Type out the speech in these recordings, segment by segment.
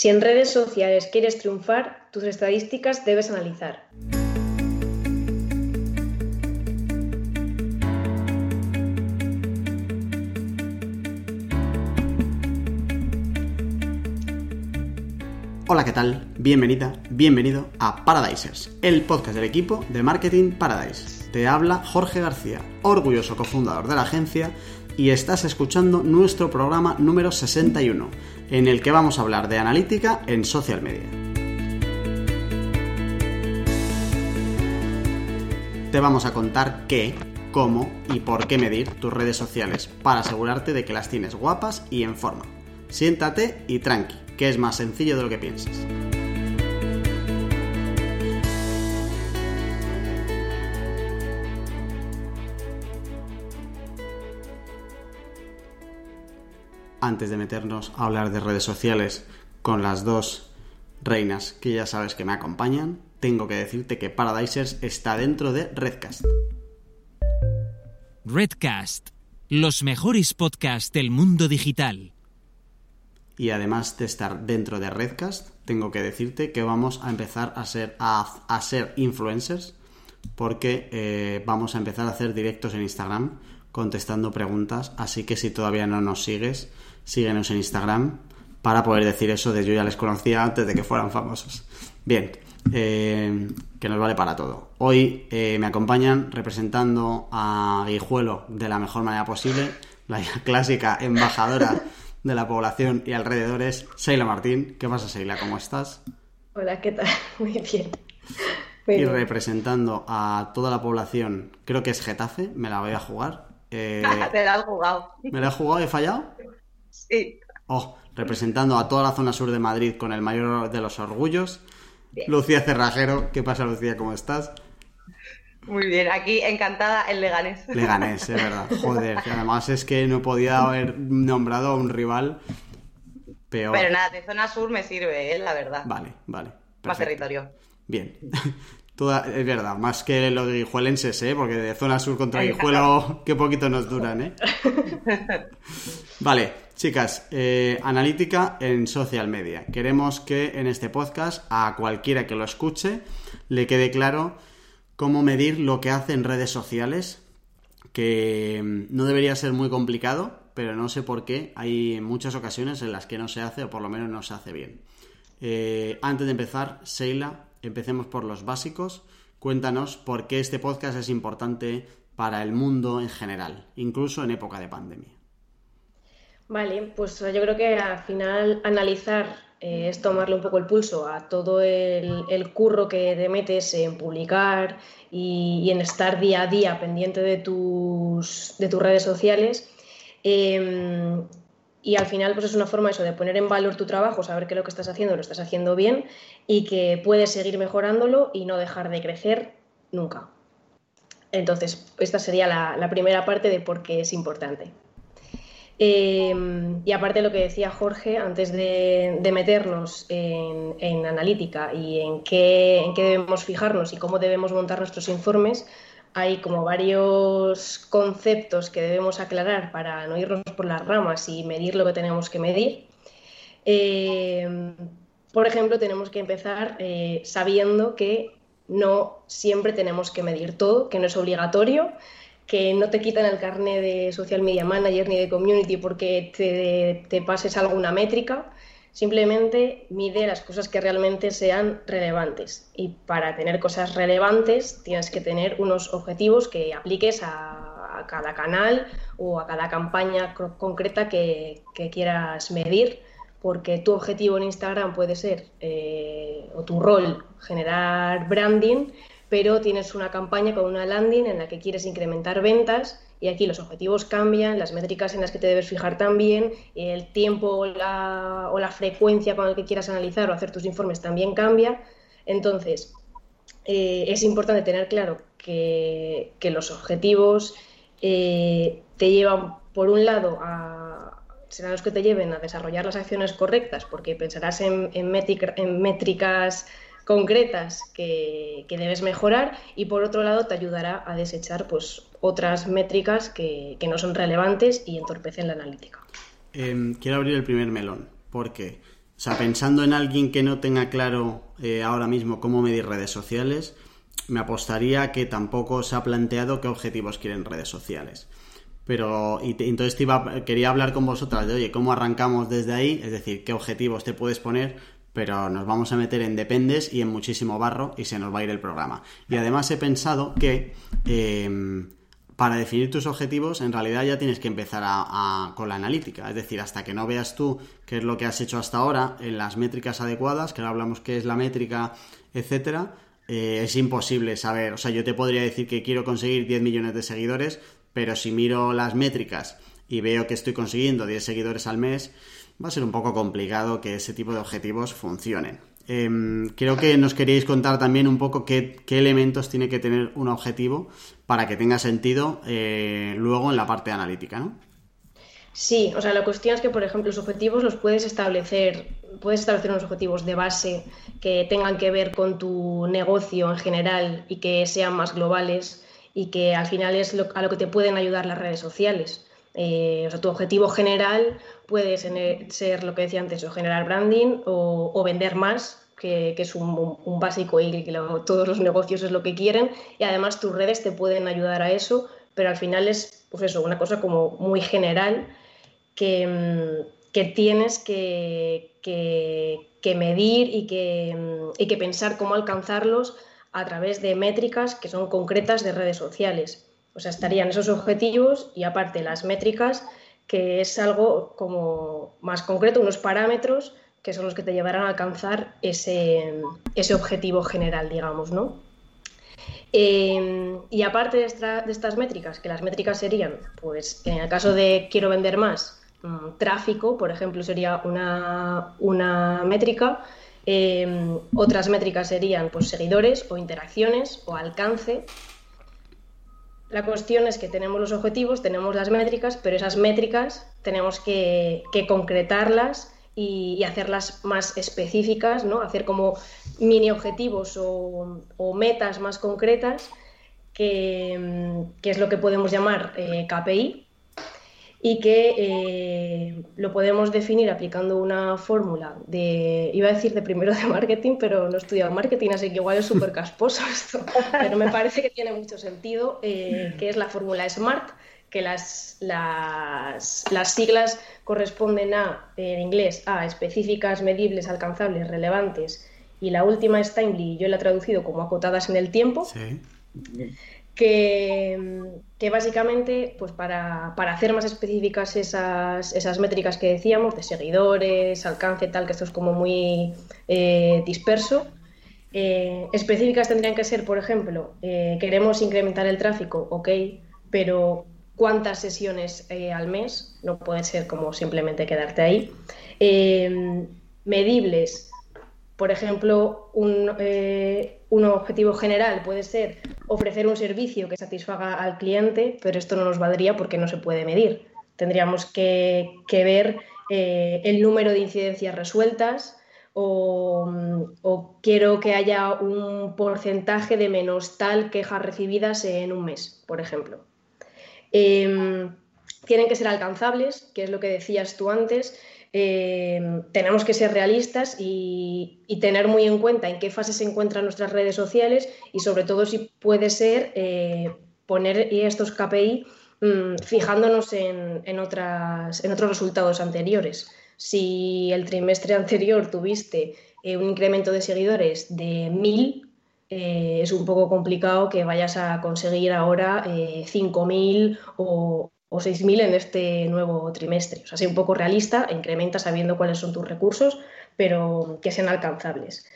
Si en redes sociales quieres triunfar, tus estadísticas debes analizar. Hola, ¿qué tal? Bienvenida, bienvenido a Paradisers, el podcast del equipo de Marketing Paradise. Te habla Jorge García, orgulloso cofundador de la agencia, y estás escuchando nuestro programa número 61, en el que vamos a hablar de analítica en social media. Te vamos a contar qué, cómo y por qué medir tus redes sociales para asegurarte de que las tienes guapas y en forma. Siéntate y tranqui que es más sencillo de lo que piensas. Antes de meternos a hablar de redes sociales con las dos reinas que ya sabes que me acompañan, tengo que decirte que Paradisers está dentro de Redcast. Redcast, los mejores podcasts del mundo digital y además de estar dentro de Redcast, tengo que decirte que vamos a empezar a ser, a, ser influencers porque eh, vamos a empezar a hacer directos en Instagram contestando preguntas, así que si todavía no nos sigues, síguenos en Instagram para poder decir eso de yo ya les conocía antes de que fueran famosos. Bien, eh, que nos vale para todo. Hoy eh, me acompañan representando a Guijuelo de la mejor manera posible, la clásica embajadora de la población y alrededores, Seila Martín. ¿Qué pasa, Seila? ¿Cómo estás? Hola, ¿qué tal? Muy bien. y representando a toda la población, creo que es Getafe, me la voy a jugar. Eh, Te la has jugado. ¿Me la he jugado? ¿He fallado? Sí. Oh, representando a toda la zona sur de Madrid con el mayor de los orgullos. Lucía Cerrajero, ¿qué pasa Lucía? ¿Cómo estás? Muy bien, aquí encantada el Leganés. Leganés, es verdad. Joder, que además es que no podía haber nombrado a un rival peor. Pero nada, de zona sur me sirve, ¿eh? la verdad. Vale, vale. Más territorio. Bien. es verdad, más que los guijuelenses, ¿eh? Porque de zona sur contra Guijuelo, qué poquito nos duran, ¿eh? Vale, chicas, eh, analítica en social media. Queremos que en este podcast a cualquiera que lo escuche le quede claro cómo medir lo que hace en redes sociales, que mm, no debería ser muy complicado, pero no sé por qué hay muchas ocasiones en las que no se hace o por lo menos no se hace bien. Eh, antes de empezar, Sheila, empecemos por los básicos. Cuéntanos por qué este podcast es importante para el mundo en general, incluso en época de pandemia. Vale, pues yo creo que al final analizar eh, es tomarle un poco el pulso a todo el, curro que te metes en publicar y, en estar día a día pendiente de tus, de tus redes sociales. Em, y al final pues es una forma eso de poner en valor tu trabajo, saber que lo que estás haciendo lo estás haciendo bien y que puedes seguir mejorándolo y no dejar de crecer nunca. Entonces, esta sería la primera parte de por qué es importante. Em, y aparte lo que decía Jorge, antes de, meternos en, analítica y en qué, en qué debemos fijarnos y cómo debemos montar nuestros informes, hay como varios conceptos que debemos aclarar para no irnos por las ramas y medir lo que tenemos que medir. Em, por ejemplo, tenemos que empezar eh, sabiendo que no siempre tenemos que medir todo, que no es obligatorio que no te quitan el carnet de social media manager ni de community porque te, pases alguna métrica, simplemente mide las cosas que realmente sean relevantes. Y para tener cosas relevantes tienes que tener unos objetivos que apliques a, cada canal o a cada campaña concreta que, quieras medir, porque tu objetivo en Instagram puede ser, eh, o tu rol, generar branding, pero tienes una campaña con una landing en la que quieres incrementar ventas y aquí los objetivos cambian, las métricas en las que te debes fijar también, el tiempo o la, frecuencia con la que quieras analizar o hacer tus informes también cambia. Entonces, eh, es importante tener claro que, los objetivos eh, te llevan, por un lado, a, serán los que te lleven a desarrollar las acciones correctas, porque pensarás en, en métricas concretas que, debes mejorar y por otro lado te ayudará a desechar pues, otras métricas que, no son relevantes y entorpecen la analítica. Em, quiero abrir el primer melón porque sea, pensando en alguien que no tenga claro eh, ahora mismo cómo medir redes sociales, me apostaría que tampoco se ha planteado qué objetivos quieren redes sociales. Pero, entonces te iba, quería hablar con vosotras de, oye, ¿cómo arrancamos desde ahí? Es decir, ¿qué objetivos te puedes poner? Pero nos vamos a meter en dependes y en muchísimo barro y se nos va a ir el programa. Y además he pensado que em, para definir tus objetivos, en realidad ya tienes que empezar con la analítica. Es decir, hasta que no veas tú qué es lo que has hecho hasta ahora en las métricas adecuadas, que ahora hablamos qué es la métrica, etcétera, eh, es imposible saber. O sea, yo te podría decir que quiero conseguir 10 millones de seguidores, pero si miro las métricas y veo que estoy consiguiendo 10 seguidores al mes, va a ser un poco complicado que ese tipo de objetivos funcionen. Em, creo que nos queríais contar también un poco qué, elementos tiene que tener un objetivo para que tenga sentido eh, luego en la parte analítica, ¿no? Sí, o sea, la cuestión es que, por ejemplo, los objetivos los puedes establecer, puedes establecer unos objetivos de base que tengan que ver con tu negocio en general y que sean más globales y que al final es a lo que te pueden ayudar las redes sociales. Eh, o tu objetivo general puede ser lo que decía antes, o generar branding o, vender más, que, es un, básico y que todos los negocios es lo que quieren. Y además tus redes te pueden ayudar a eso, pero al final es pues eso, una cosa como muy general que, mm, que tienes que, que, medir y que, mm, y que pensar cómo alcanzarlos a través de métricas que son concretas de redes sociales. O sea, estarían esos objetivos y aparte las métricas, que es algo como más concreto, unos parámetros que son los que te llevarán a alcanzar ese, ese objetivo general, digamos, ¿no? Em, y aparte de, estas métricas, que las métricas serían, pues en el caso de quiero vender más, mm, tráfico, por ejemplo, sería una, una métrica. Em, otras métricas serían pues, seguidores o interacciones o alcance. La cuestión es que tenemos los objetivos, tenemos las métricas, pero esas métricas tenemos que, concretarlas y, hacerlas más específicas, ¿no? hacer como mini objetivos o, metas más concretas, que, es lo que podemos llamar eh, KPI, y que eh, lo podemos definir aplicando una fórmula de, iba a decir de primero de marketing, pero no he estudiado marketing, así que igual es súper casposo esto, pero me parece que tiene mucho sentido, eh, que es la fórmula SMART, que las, las, las, siglas corresponden a, en inglés, a específicas, medibles, alcanzables, relevantes, y la última es timely, yo la he traducido como acotadas en el tiempo, que, que, básicamente, pues para, hacer más específicas esas, esas, métricas que decíamos, de seguidores, alcance, tal, que esto es como muy eh, disperso, eh, específicas tendrían que ser, por ejemplo, eh, queremos incrementar el tráfico, ok, pero cuántas sesiones al mes, no puede ser como simplemente quedarte ahí. Medibles, por ejemplo, eh, un, objetivo general puede ser ofrecer un servicio que satisfaga al cliente, pero esto no nos valdría porque no se puede medir. Tendríamos que, ver eh, el número de incidencias resueltas, o, o, quiero que haya un porcentaje de menos tal quejas recibidas en un mes, por ejemplo. Em, tienen que ser alcanzables, que es lo que decías tú antes. Em, tenemos que ser realistas y, tener muy en cuenta en qué fase se encuentran nuestras redes sociales y sobre todo si puede ser eh, poner estos KPI mm, fijándonos en, otras, en otros resultados anteriores. Si el trimestre anterior tuviste eh, un incremento de seguidores de 1000, eh, es un poco complicado que vayas a conseguir ahora 5.000 eh, o, 6.000 en este nuevo trimestre. O sea, sé un poco realista, incrementa sabiendo cuáles son tus recursos, pero que sean alcanzables.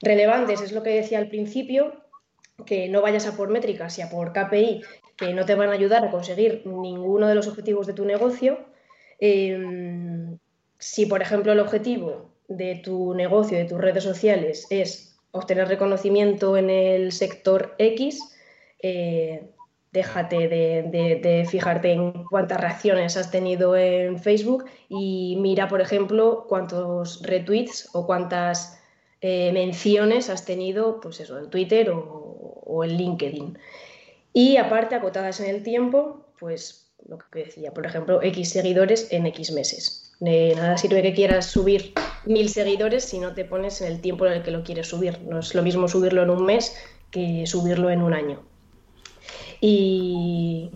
Relevantes es lo que decía al principio, que no vayas a por métricas y a por KPI que no te van a ayudar a conseguir ninguno de los objetivos de tu negocio. Em, si, por ejemplo, el objetivo de tu negocio, de tus redes sociales, es obtener reconocimiento en el sector X, eh, déjate de, fijarte en cuántas reacciones has tenido en Facebook y mira, por ejemplo, cuántos retweets o cuántas eh, menciones has tenido, pues eso, en Twitter o, en LinkedIn. Y aparte, acotadas en el tiempo, pues lo que decía, por ejemplo, X seguidores en X meses. De nada sirve que quieras subir mil seguidores si no te pones en el tiempo en el que lo quieres subir. No es lo mismo subirlo en un mes que subirlo en un año. Y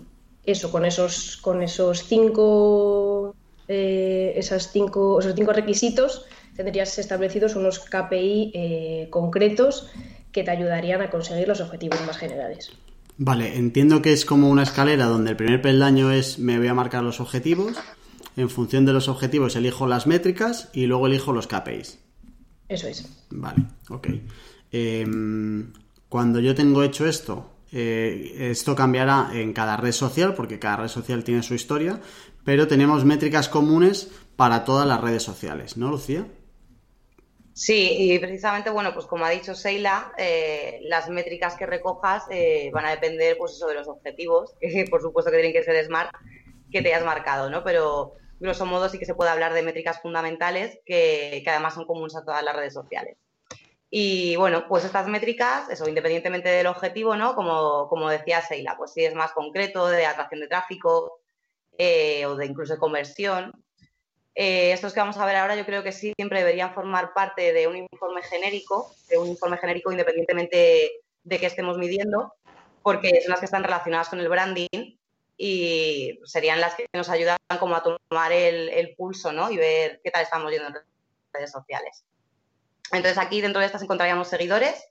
eso, con esos, con esos cinco, eh, esas cinco, esos cinco requisitos, tendrías establecidos unos KPI eh, concretos que te ayudarían a conseguir los objetivos más generales. Vale, entiendo que es como una escalera donde el primer peldaño es me voy a marcar los objetivos, en función de los objetivos elijo las métricas y luego elijo los KPIs. Eso es. Vale, ok. Em, cuando yo tengo hecho esto, eh, esto cambiará en cada red social, porque cada red social tiene su historia, pero tenemos métricas comunes para todas las redes sociales, ¿no, Lucía? Sí, y precisamente, bueno, pues como ha dicho Seila, eh, las métricas que recojas eh, van a depender, pues eso, de los objetivos, que por supuesto que tienen que ser smart, que te hayas marcado, ¿no? Pero grosso modo sí que se puede hablar de métricas fundamentales que, que además son comunes a todas las redes sociales. Y bueno, pues estas métricas, eso, independientemente del objetivo, ¿no? Como, como decía Seila, pues si es más concreto, de atracción de tráfico eh, o de incluso de conversión, eh, estos que vamos a ver ahora yo creo que sí siempre deberían formar parte de un informe genérico, de un informe genérico independientemente de qué estemos midiendo, porque son las que están relacionadas con el branding y serían las que nos ayudan como a tomar el, pulso ¿no? y ver qué tal estamos yendo en redes sociales. Entonces aquí dentro de estas encontraríamos seguidores,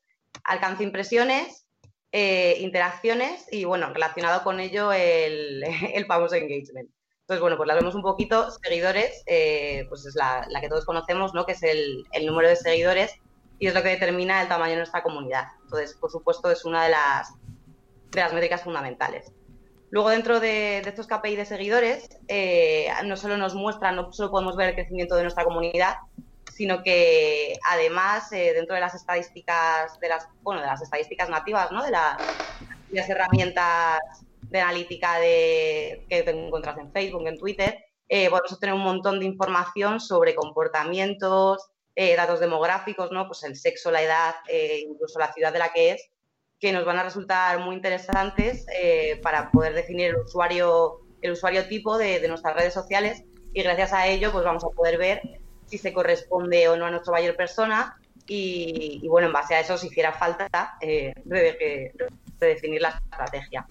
alcance impresiones, eh, interacciones y bueno, relacionado con ello el, el famoso engagement. Entonces, bueno, pues las vemos un poquito. Seguidores, eh, pues es la, que todos conocemos, ¿no? Que es el, número de seguidores y es lo que determina el tamaño de nuestra comunidad. Entonces, por supuesto, es una de las, de las métricas fundamentales. Luego, dentro de, estos KPI de seguidores, eh, no solo nos muestran, no solo podemos ver el crecimiento de nuestra comunidad, sino que además, eh, dentro de las estadísticas, de las, bueno, de las estadísticas nativas, ¿no? De, las herramientas de analítica de, que te encuentras en Facebook, en Twitter, eh, podemos obtener un montón de información sobre comportamientos, eh, datos demográficos, ¿no? Pues el sexo, la edad, eh, incluso la ciudad de la que es, que nos van a resultar muy interesantes para poder definir el usuario, el usuario tipo de, nuestras redes sociales y gracias a ello pues vamos a poder ver si se corresponde o no a nuestro mayor persona y, bueno, en base a eso, si hiciera falta, definir la estrategia.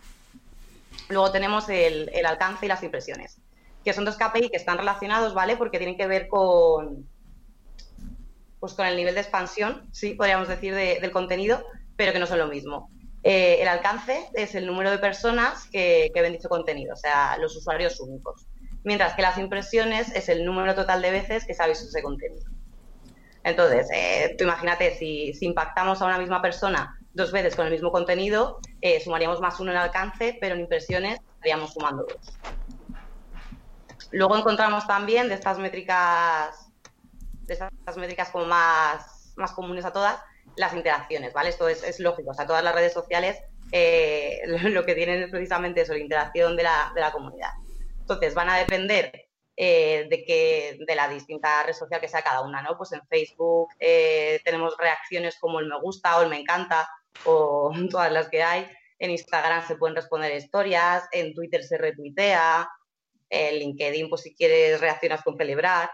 Luego tenemos el, alcance y las impresiones, que son dos KPI que están relacionados, ¿vale? Porque tienen que ver con, pues con el nivel de expansión, sí, podríamos decir, del contenido, pero que no son lo mismo. Eh, el alcance es el número de personas que, ven dicho contenido, o sea, los usuarios únicos. Mientras que las impresiones es el número total de veces que se ha visto ese contenido. Entonces, eh, tú imagínate, si, impactamos a una misma persona dos veces con el mismo contenido, eh, sumaríamos más uno en alcance, pero en impresiones estaríamos sumando dos. Luego encontramos también de estas métricas, de estas métricas como más, más comunes a todas, las interacciones, ¿vale? Esto es, lógico, o sea, todas las redes sociales eh, lo que tienen es precisamente eso, la interacción de la, de la comunidad. Entonces, van a depender eh, de que de la distinta red social que sea cada una, ¿no? Pues en Facebook tenemos reacciones como el me gusta o el me encanta, o todas las que hay. En Instagram se pueden responder historias, en Twitter se retuitea, en LinkedIn, pues si quieres reaccionas con celebrar.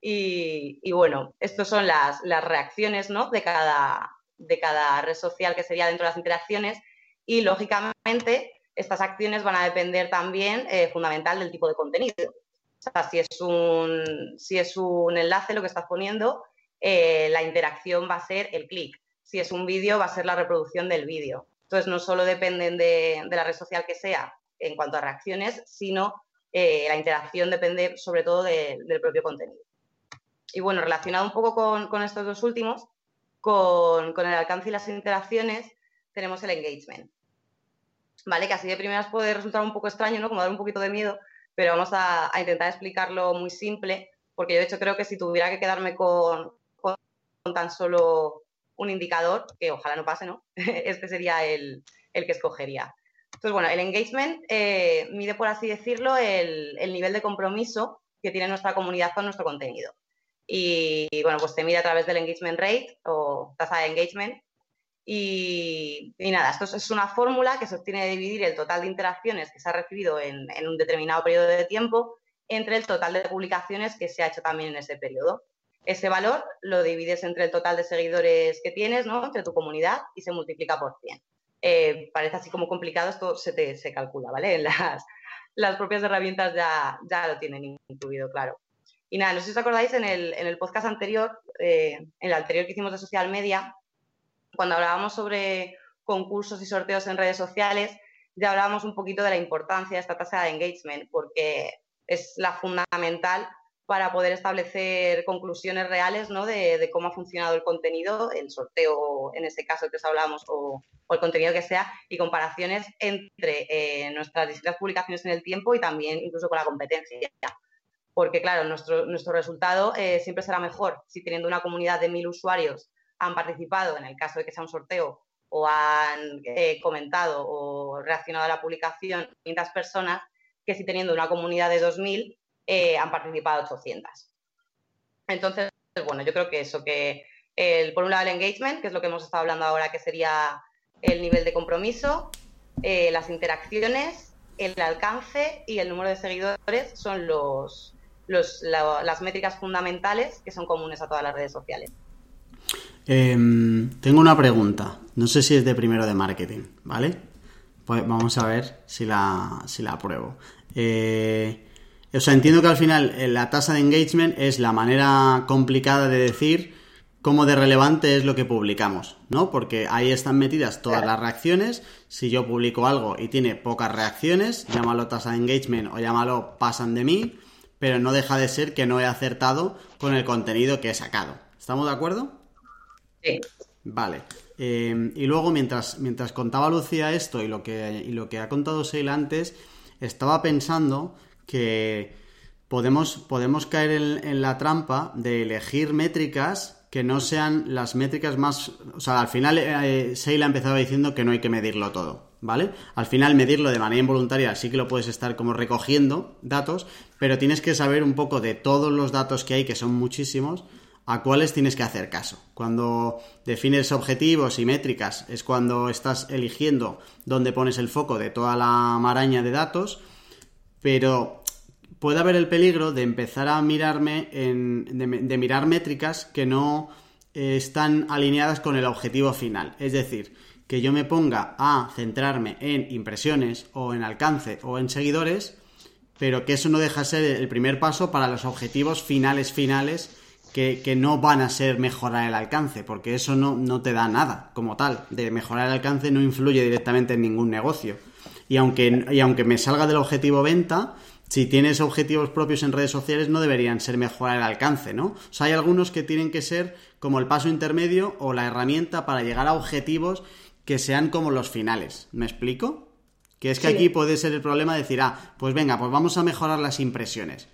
Y, bueno, estas son las, reacciones ¿no? de, cada, de cada red social que sería dentro de las interacciones y lógicamente estas acciones van a depender también eh, fundamental del tipo de contenido. O sea, si es un, si es un enlace lo que estás poniendo, eh, la interacción va a ser el clic si es un vídeo va a ser la reproducción del vídeo. Entonces no solo dependen de, la red social que sea en cuanto a reacciones, sino eh, la interacción depende sobre todo del propio contenido. Y bueno, relacionado un poco con, estos dos últimos, con, el alcance y las interacciones, tenemos el engagement. ¿Vale? Que así de primeras puede resultar un poco extraño, ¿no? Como dar un poquito de miedo, pero vamos a, intentar explicarlo muy simple, porque yo de hecho creo que si tuviera que quedarme con tan solo un indicador, que ojalá no pase, ¿no? este sería el, que escogería. Entonces, bueno, el engagement eh, mide, por así decirlo, el, nivel de compromiso que tiene nuestra comunidad con nuestro contenido. Y, bueno, pues se mide a través del engagement rate o tasa de engagement. Y, nada, esto es una fórmula que se obtiene de dividir el total de interacciones que se ha recibido en, en un determinado periodo de tiempo entre el total de publicaciones que se ha hecho también en ese periodo. ese valor lo divides entre el total de seguidores que tienes, ¿no? Entre tu comunidad y se multiplica por 100. Eh, parece así como complicado, esto se, te, se calcula, ¿vale? Las, las propias herramientas ya, ya lo tienen incluido, claro. Y nada, no sé si os acordáis, en el, en el podcast anterior, eh, en el anterior que hicimos de social media, cuando hablábamos sobre concursos y sorteos en redes sociales, ya hablábamos un poquito de la importancia de esta tasa de engagement, porque es la fundamental para poder establecer conclusiones reales ¿no? de, cómo ha funcionado el contenido, el sorteo en ese caso que os hablamos, o, el contenido que sea, y comparaciones entre eh, nuestras distintas publicaciones en el tiempo y también incluso con la competencia. Porque, claro, nuestro, nuestro resultado eh, siempre será mejor si teniendo una comunidad de mil usuarios han participado, en el caso de que sea un sorteo, o han eh, comentado o reaccionado a la publicación 500 personas, que si teniendo una comunidad de 2.000 eh, han participado 800. Entonces, bueno, yo creo que eso, que el, por un lado el engagement, que es lo que hemos estado hablando ahora, que sería el nivel de compromiso, eh, las interacciones, el alcance y el número de seguidores son los, las métricas fundamentales que son comunes a todas las redes sociales. Em, tengo una pregunta, no sé si es de primero de marketing, ¿vale? Pues vamos a ver si la, si la apruebo. Eh, o sea, entiendo que al final eh, la tasa de engagement es la manera complicada de decir cómo de relevante es lo que publicamos, ¿no? Porque ahí están metidas todas las reacciones. Si yo publico algo y tiene pocas reacciones, llámalo tasa de engagement o llámalo pasan de mí, pero no deja de ser que no he acertado con el contenido que he sacado. ¿Estamos de acuerdo? Vale. Eh, y luego, mientras, mientras contaba Lucía esto y lo que, y lo que ha contado Seil antes, estaba pensando que podemos, podemos caer en, la trampa de elegir métricas que no sean las métricas más... O sea, al final eh, Seila empezaba diciendo que no hay que medirlo todo, ¿vale? Al final medirlo de manera involuntaria sí que lo puedes estar como recogiendo datos, pero tienes que saber un poco de todos los datos que hay, que son muchísimos, a cuáles tienes que hacer caso. Cuando defines objetivos y métricas es cuando estás eligiendo dónde pones el foco de toda la maraña de datos, pero puede haber el peligro de empezar a mirarme en, de, mirar métricas que no eh, están alineadas con el objetivo final. Es decir, que yo me ponga a centrarme en impresiones o en alcance o en seguidores, pero que eso no deja de ser el primer paso para los objetivos finales finales que, que, no van a ser mejorar el alcance, porque eso no, no te da nada como tal. De mejorar el alcance no influye directamente en ningún negocio. Y aunque, y aunque me salga del objetivo venta, si tienes objetivos propios en redes sociales no deberían ser mejorar el alcance, ¿no? O sea, hay algunos que tienen que ser como el paso intermedio o la herramienta para llegar a objetivos que sean como los finales. ¿Me explico? Que es que aquí puede ser el problema de decir, ah, pues venga, pues vamos a mejorar las impresiones.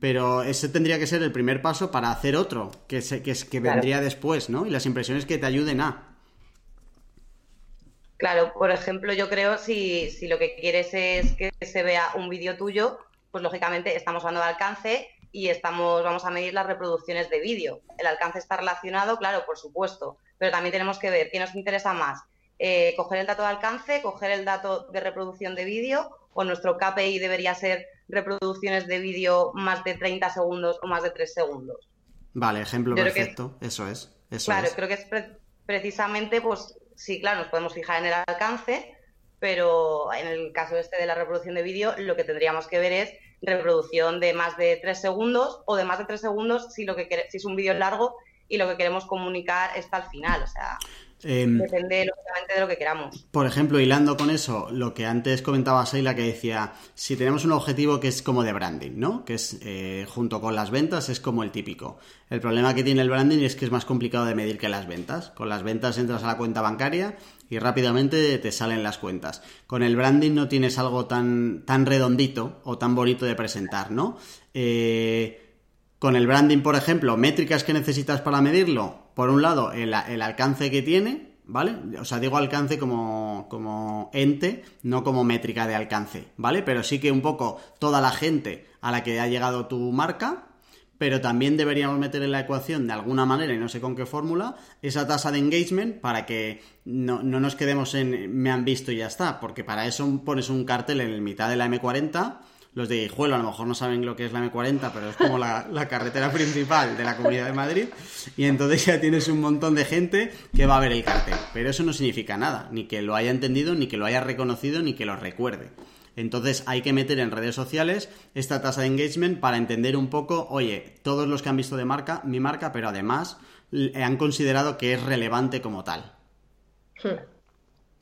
Pero ese tendría que ser el primer paso para hacer otro, que, se, que, que vendría después, ¿no? Y las impresiones que te ayuden a. Claro, por ejemplo, yo creo si, si lo que quieres es que se vea un vídeo tuyo, pues lógicamente estamos hablando de alcance y estamos, vamos a medir las reproducciones de vídeo. El alcance está relacionado, claro, por supuesto, pero también tenemos que ver qué nos interesa más. Eh, coger el dato de alcance, coger el dato de reproducción de vídeo, o nuestro KPI debería ser reproducciones de vídeo más de 30 segundos o más de 3 segundos. Vale, ejemplo perfecto, eso es. claro, creo que es precisamente, pues sí, claro, nos podemos fijar en el alcance, pero en el caso este de la reproducción de vídeo, lo que tendríamos que ver es reproducción de más de tres segundos o de más de tres segundos si, lo que si es un vídeo largo y lo que queremos comunicar está al final. O sea, Em, Depende lógicamente de lo que queramos. Por ejemplo, hilando con eso, lo que antes comentaba Seila, que decía, si tenemos un objetivo que es como de branding, ¿no? Que es eh, junto con las ventas, es como el típico. El problema que tiene el branding es que es más complicado de medir que las ventas. Con las ventas entras a la cuenta bancaria y rápidamente te salen las cuentas. Con el branding no tienes algo tan, tan redondito o tan bonito de presentar, ¿no? Eh, con el branding, por ejemplo, métricas que necesitas para medirlo, por un lado, el, alcance que tiene, ¿vale? O sea, digo alcance como, como ente, no como métrica de alcance, ¿vale? Pero sí que un poco toda la gente a la que ha llegado tu marca, pero también deberíamos meter en la ecuación de alguna manera, y no sé con qué fórmula, esa tasa de engagement para que no, no, nos quedemos en me han visto y ya está, porque para eso pones un cartel en el mitad de la M40 los de Guijuelo a lo mejor no saben lo que es la M40, pero es como la, la, carretera principal de la Comunidad de Madrid. Y entonces ya tienes un montón de gente que va a ver el cartel. Pero eso no significa nada, ni que lo haya entendido, ni que lo haya reconocido, ni que lo recuerde. Entonces hay que meter en redes sociales esta tasa de engagement para entender un poco, oye, todos los que han visto de marca, mi marca, pero además han considerado que es relevante como tal. Hmm.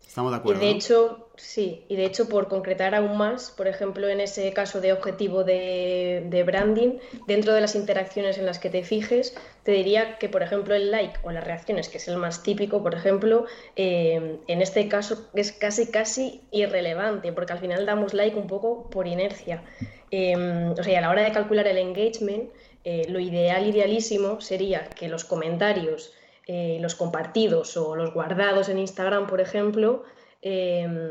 Estamos de acuerdo. Y de hecho, sí, y de hecho, por concretar aún más, por ejemplo, en ese caso de objetivo de, branding, dentro de las interacciones en las que te fijes, te diría que, por ejemplo, el like o las reacciones, que es el más típico, por ejemplo, eh, en este caso es casi, casi irrelevante, porque al final damos like un poco por inercia. Em, o sea, a la hora de calcular el engagement, eh, lo ideal, idealísimo sería que los comentarios eh, los compartidos o los guardados en Instagram, por ejemplo, em,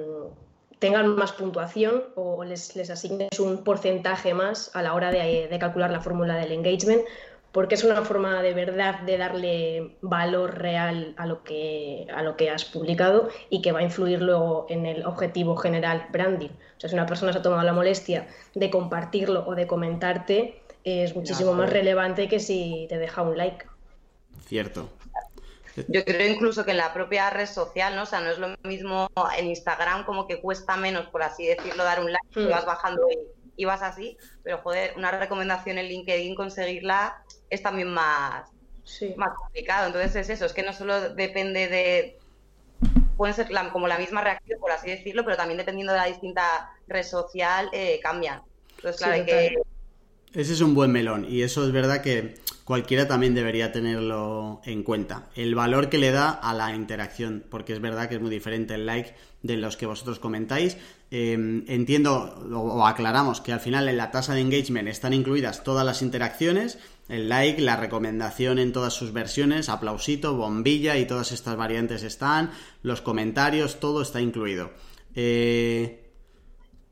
tengan más puntuación o les, les, asignes un porcentaje más a la hora de, calcular la fórmula del engagement, porque es una forma de verdad de darle valor real a lo que, a lo que has publicado y que va a influir luego en el objetivo general branding. O sea, si una persona se ha tomado la molestia de compartirlo o de comentarte, es muchísimo más relevante que si te deja un like. Cierto. Yo creo incluso que en la propia red social, ¿no? O sea, no es lo mismo en Instagram como que cuesta menos, por así decirlo, dar un like, y vas bajando y, vas así, pero joder, una recomendación en LinkedIn, conseguirla es también más, más complicado. Entonces es eso, es que no solo depende de... Pueden ser como la misma reacción, por así decirlo, pero también dependiendo de la distinta red social, eh, cambian. Entonces, claro, hay que... Ese es un buen melón y eso es verdad que cualquiera también debería tenerlo en cuenta. El valor que le da a la interacción, porque es verdad que es muy diferente el like de los que vosotros comentáis. Em, entiendo o, aclaramos que al final en la tasa de engagement están incluidas todas las interacciones, el like, la recomendación en todas sus versiones, aplausito, bombilla y todas estas variantes están, los comentarios, todo está incluido. Eh,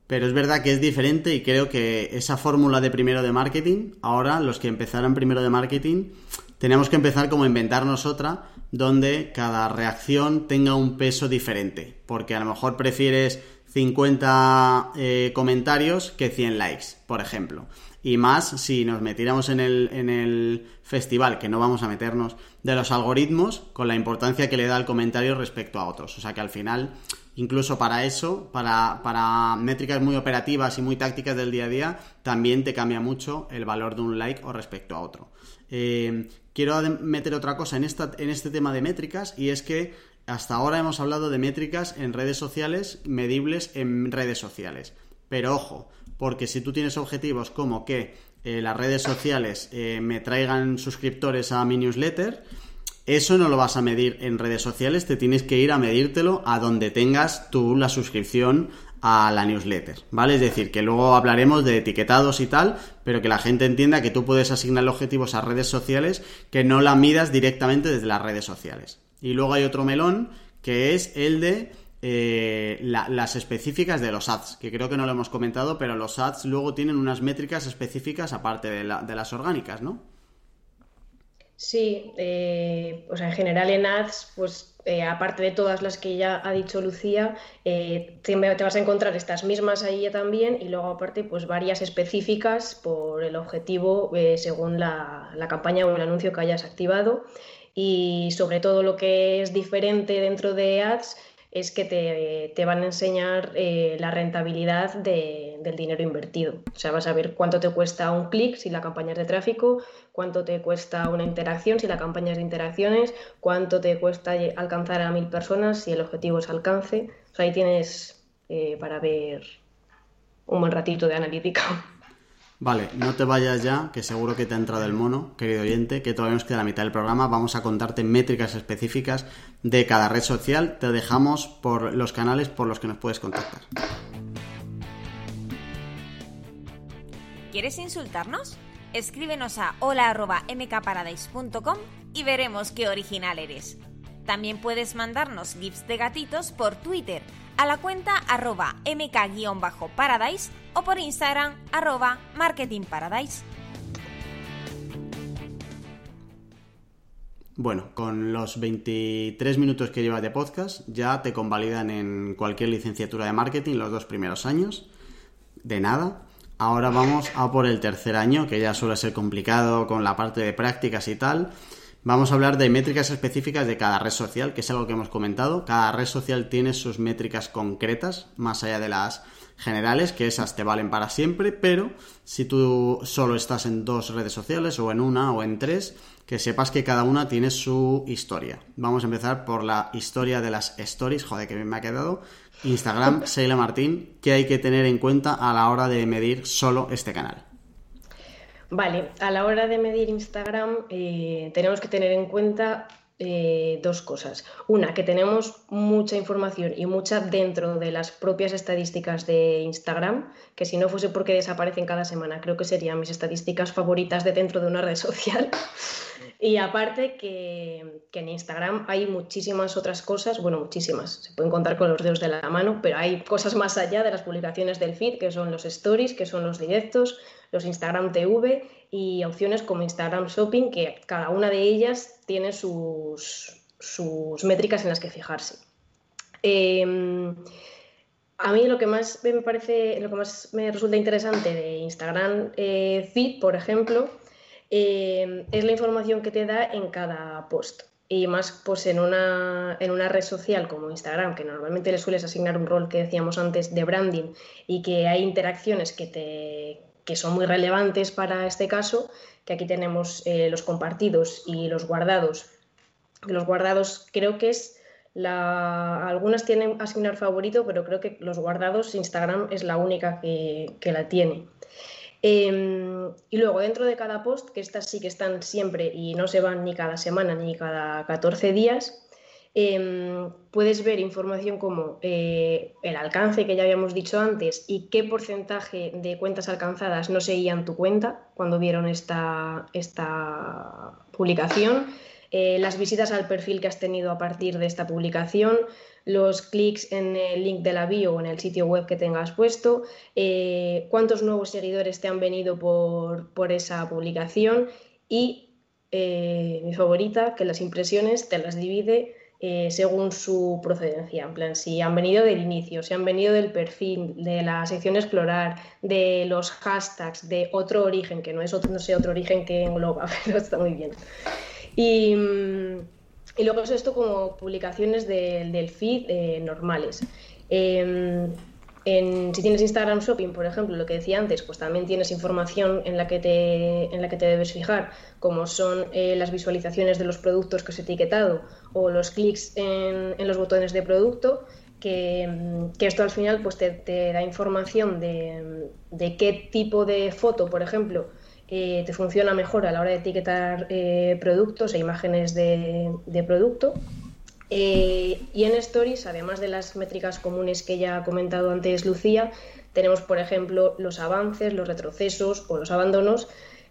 pero es verdad que es diferente y creo que esa fórmula de primero de marketing, ahora los que empezaron primero de marketing, tenemos que empezar como a inventarnos otra donde cada reacción tenga un peso diferente. Porque a lo mejor prefieres 50 eh, comentarios que 100 likes, por ejemplo. Y más si nos metiéramos en el, en el festival, que no vamos a meternos, de los algoritmos, con la importancia que le da el comentario respecto a otros. O sea que al final incluso para eso, para, para, métricas muy operativas y muy tácticas del día a día, también te cambia mucho el valor de un like o respecto a otro. Eh, quiero meter otra cosa en, esta, en este tema de métricas y es que hasta ahora hemos hablado de métricas en redes sociales, medibles en redes sociales. Pero ojo, porque si tú tienes objetivos como que eh, las redes sociales eh, me traigan suscriptores a mi newsletter, eso no lo vas a medir en redes sociales, te tienes que ir a medírtelo a donde tengas tú la suscripción a la newsletter, ¿vale? Es decir, que luego hablaremos de etiquetados y tal, pero que la gente entienda que tú puedes asignar objetivos a redes sociales que no la midas directamente desde las redes sociales. Y luego hay otro melón que es el de eh, las específicas de los ads, que creo que no lo hemos comentado, pero los ads luego tienen unas métricas específicas aparte de, de las orgánicas, ¿no? Sí, eh, o sea, en general en ads, pues eh, aparte de todas las que ya ha dicho Lucía, eh, te, vas a encontrar estas mismas ahí también y luego aparte pues varias específicas por el objetivo según la, la, campaña o el anuncio que hayas activado. Y sobre todo lo que es diferente dentro de ads es que te, van a enseñar eh, la rentabilidad del dinero invertido. O sea, vas a ver cuánto te cuesta un clic si la campaña es de tráfico, cuánto te cuesta una interacción si la campaña es de interacciones, cuánto te cuesta alcanzar a mil personas si el objetivo es alcance. O sea, ahí tienes eh, para ver un buen ratito de analítica. Vale, no te vayas ya, que seguro que te ha entrado el mono, querido oyente, que todavía nos queda la mitad del programa. Vamos a contarte métricas específicas de cada red social. Te dejamos por los canales por los que nos puedes contactar. ¿Quieres insultarnos? Escríbenos a hola.mkparadise.com y veremos qué original eres. También puedes mandarnos gifs de gatitos por Twitter a la cuenta arroba mk-paradise o por Instagram arroba marketingparadise. Bueno, con los 23 minutos que llevas de podcast ya te convalidan en cualquier licenciatura de marketing los dos primeros años. De nada. Ahora vamos a por el tercer año, que ya suele ser complicado con la parte de prácticas y tal. Vamos a hablar de métricas específicas de cada red social, que es algo que hemos comentado. Cada red social tiene sus métricas concretas, más allá de las generales, que esas te valen para siempre, pero si tú solo estás en dos redes sociales, o en una, o en tres, que sepas que cada una tiene su historia. Vamos a empezar por la historia de las stories, joder, que bien me ha quedado. Instagram, Seila Martín, ¿qué hay que tener en cuenta a la hora de medir solo este canal? Vale, a la hora de medir Instagram eh, tenemos que tener en cuenta eh, dos cosas. Una, que tenemos mucha información y mucha dentro de las propias estadísticas de Instagram, que si no fuese porque desaparecen cada semana, creo que serían mis estadísticas favoritas de dentro de una red social. Y aparte que, en Instagram hay muchísimas otras cosas, bueno, muchísimas, se pueden contar con los dedos de la mano, pero hay cosas más allá de las publicaciones del feed, que son los stories, que son los directos, los Instagram TV y opciones como Instagram Shopping, que cada una de ellas tiene sus, sus métricas en las que fijarse. Em, a mí lo que más me parece, lo que más me resulta interesante de Instagram eh, Feed, por ejemplo, em, es la información que te da en cada post. Y más pues en una, en una red social como Instagram, que normalmente le sueles asignar un rol que decíamos antes de branding y que hay interacciones que te, que son muy relevantes para este caso, que aquí tenemos eh, los compartidos y los guardados. Los guardados creo que es la... Algunas tienen asignar favorito, pero creo que los guardados Instagram es la única que, la tiene. Em, y luego dentro de cada post, que estas sí que están siempre y no se van ni cada semana ni cada 14 días, Em, puedes ver información como eh, el alcance que ya habíamos dicho antes y qué porcentaje de cuentas alcanzadas no seguían tu cuenta cuando vieron esta, esta publicación, eh, las visitas al perfil que has tenido a partir de esta publicación, los clics en el link de la bio o en el sitio web que tengas puesto, eh, cuántos nuevos seguidores te han venido por, por esa publicación y mi favorita, que las impresiones te las divide eh, según su procedencia. En plan, si han venido del inicio, si han venido del perfil, de la sección explorar, de los hashtags, de otro origen, que no es otro, no sé, otro origen que engloba, pero está muy bien. Y, y luego es esto como publicaciones del feed eh, normales. Em, si tienes Instagram Shopping, por ejemplo, lo que decía antes, pues también tienes información en la que te, en la que te debes fijar, como son eh, las visualizaciones de los productos que has etiquetado o los clics en, los botones de producto, que, esto al final pues te, da información de, qué tipo de foto, por ejemplo, eh, te funciona mejor a la hora de etiquetar eh, productos e imágenes de, de producto. Eh, y en Stories, además de las métricas comunes que ya ha comentado antes Lucía, tenemos, por ejemplo, los avances, los retrocesos o los abandonos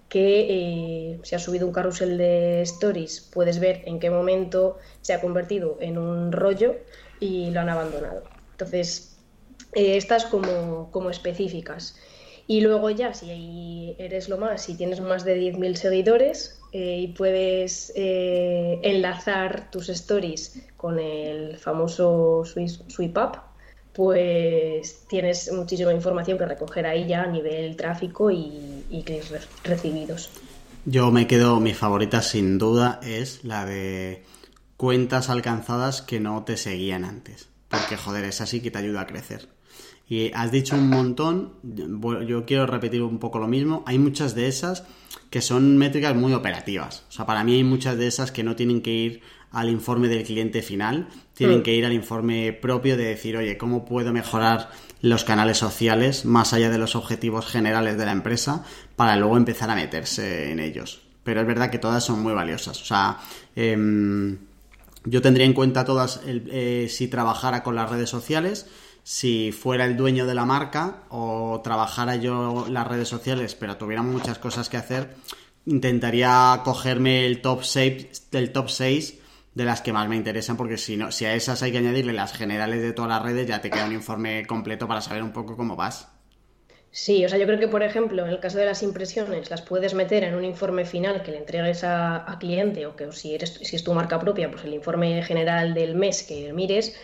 que si has subido un carrusel de stories puedes ver en qué momento se ha convertido en un rollo y lo han abandonado. Entonces, estas como, como específicas. Y luego ya, si eres lo más, si tienes más de 10.000 seguidores eh, y puedes eh, enlazar tus stories con el famoso sweep up, pues tienes muchísima información que recoger ahí ya a nivel tráfico y, y clics recibidos. Yo me quedo, mi favorita sin duda es la de cuentas alcanzadas que no te seguían antes. Porque joder, es así que te ayuda a crecer. Y has dicho un montón, yo quiero repetir un poco lo mismo, hay muchas de esas que son métricas muy operativas. O sea, para mí hay muchas de esas que no tienen que ir al informe del cliente final, tienen mm. que ir al informe propio de decir, oye, ¿cómo puedo mejorar los canales sociales más allá de los objetivos generales de la empresa para luego empezar a meterse en ellos? Pero es verdad que todas son muy valiosas. O sea, em, yo tendría en cuenta todas eh, si trabajara con las redes sociales si fuera el dueño de la marca o trabajara yo las redes sociales, pero tuviera muchas cosas que hacer, intentaría cogerme el top 6 del top 6 de las que más me interesan, porque si no, si a esas hay que añadirle las generales de todas las redes, ya te queda un informe completo para saber un poco cómo vas. Sí, o sea, yo creo que, por ejemplo, en el caso de las impresiones, las puedes meter en un informe final que le entregues a, cliente, o que si, eres, si es tu marca propia, pues el informe general del mes que mires,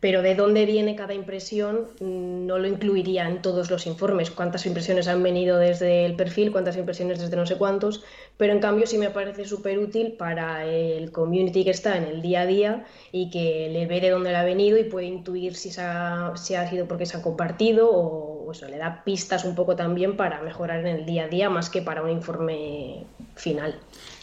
pero de dónde viene cada impresión mm, no lo incluiría en todos los informes, cuántas impresiones han venido desde el perfil, cuántas impresiones desde no sé cuántos, pero en cambio sí me parece súper útil para el community que está en el día a día y que le ve de dónde le ha venido y puede intuir si, ha, ha sido porque se ha compartido o, le da pistas un poco también para mejorar en el día a día más que para un informe final.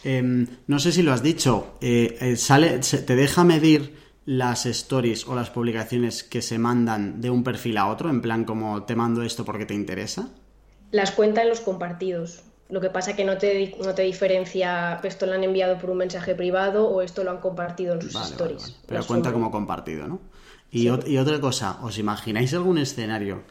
Em, no sé si lo has dicho, eh, eh, sale, te deja medir las stories o las publicaciones que se mandan de un perfil a otro, en plan como te mando esto porque te interesa? Las cuenta en los compartidos. Lo que pasa que no te, no te diferencia esto lo han enviado por un mensaje privado o esto lo han compartido en sus stories. Pero cuenta como compartido, ¿no? Y, y, otra cosa, ¿os imagináis algún escenario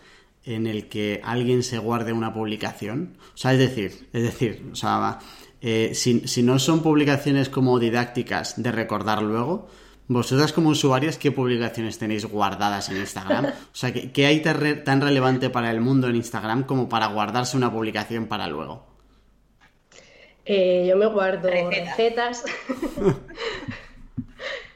en el que alguien se guarde una publicación? O sea, es decir, es decir, o sea, eh, si, si no son publicaciones como didácticas de recordar luego, vosotras como usuarias, ¿qué publicaciones tenéis guardadas en Instagram? O sea, ¿qué, hay tan relevante para el mundo en Instagram como para guardarse una publicación para luego? Eh, yo me guardo recetas.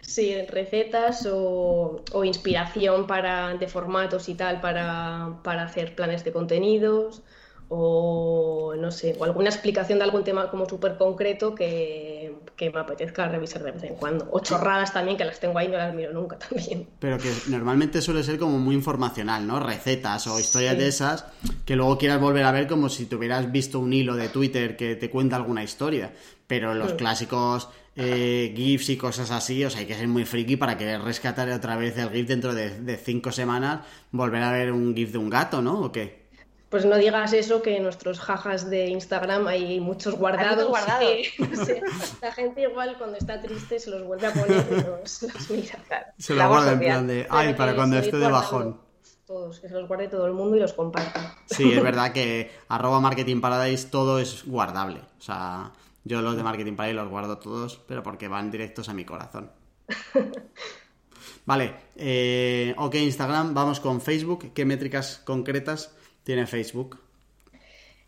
sí, recetas o, inspiración para, de formatos y tal para, para hacer planes de contenidos o no sé, o alguna explicación de algún tema como súper concreto que, me apetezca revisar de vez en cuando. O chorradas también, que las tengo ahí y no las miro nunca también. Pero que normalmente suele ser como muy informacional, ¿no? Recetas o historias de esas que luego quieras volver a ver como si te hubieras visto un hilo de Twitter que te cuenta alguna historia. Pero los mm. clásicos eh, GIFs y cosas así, o sea, hay que ser muy friki para querer rescatar otra vez el GIF dentro de, de cinco semanas, volver a ver un GIF de un gato, ¿no? ¿O qué? Pues no digas eso, que en nuestros jajas de Instagram hay muchos guardados. la gente igual cuando está triste se los vuelve a poner y los, mira. Se los guarda en plan de, ay, para cuando esté de bajón. Todos, que se los guarde todo el mundo y los comparta. Sí, es verdad que arroba Marketing Paradise todo es guardable. O sea, yo los de Marketing Paradise los guardo todos, pero porque van directos a mi corazón. Vale, eh, ok Instagram, vamos con Facebook. ¿Qué métricas concretas tiene Facebook?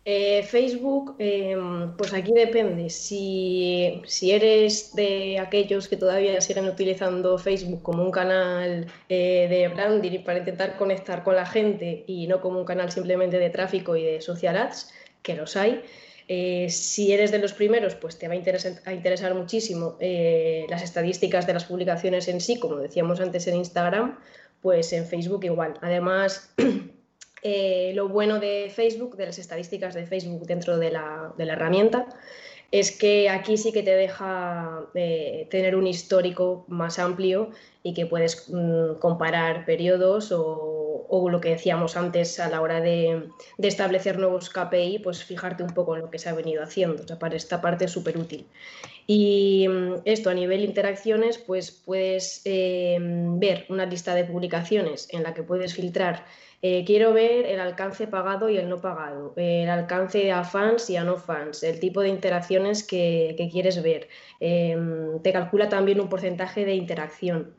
Eh, Facebook, em, pues aquí depende. Si, eres de aquellos que todavía siguen utilizando Facebook como un canal eh, de branding para intentar conectar con la gente y no como un canal simplemente de tráfico y de social ads, que los hay. Eh, si eres de los primeros, pues te va a interesar muchísimo las estadísticas de las publicaciones en sí, como decíamos antes en Instagram, pues en Facebook igual. Además, Eh, lo bueno de Facebook, de las estadísticas de Facebook dentro de la, herramienta, es que aquí sí que te deja eh, tener un histórico más amplio y que puedes mm, comparar periodos o, lo que decíamos antes a la hora de, establecer nuevos KPI, pues fijarte un poco en lo que se ha venido haciendo. O para esta parte es súper útil. Y mm, esto a nivel interacciones, pues puedes eh, ver una lista de publicaciones en la que puedes filtrar eh, quiero ver el alcance pagado y el no pagado, el alcance a fans y a no fans, el tipo de interacciones que, quieres ver. Em, te calcula también un porcentaje de interacción.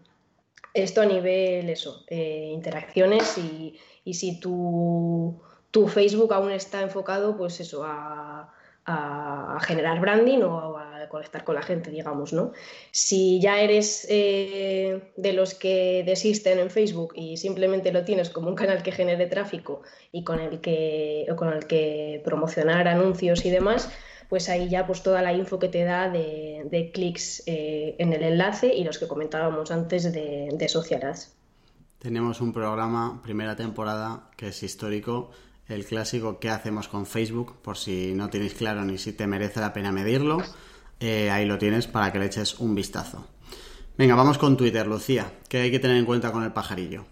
Esto a nivel eso, eh, interacciones y, si tu, tu, Facebook aún está enfocado, pues eso, a, a, generar branding o a, conectar con la gente, digamos, ¿no? Si ya eres eh, de los que desisten en Facebook y simplemente lo tienes como un canal que genere tráfico y con el que, con el que promocionar anuncios y demás, pues ahí ya pues toda la info que te da de, clics eh, en el enlace y los que comentábamos antes de, de Social Ads. Tenemos un programa, primera temporada, que es histórico, el clásico ¿Qué hacemos con Facebook? Por si no tienes claro ni si te merece la pena medirlo, eh, ahí lo tienes para que le eches un vistazo. Venga, vamos con Twitter, Lucía. ¿Qué hay que tener en cuenta con el pajarillo?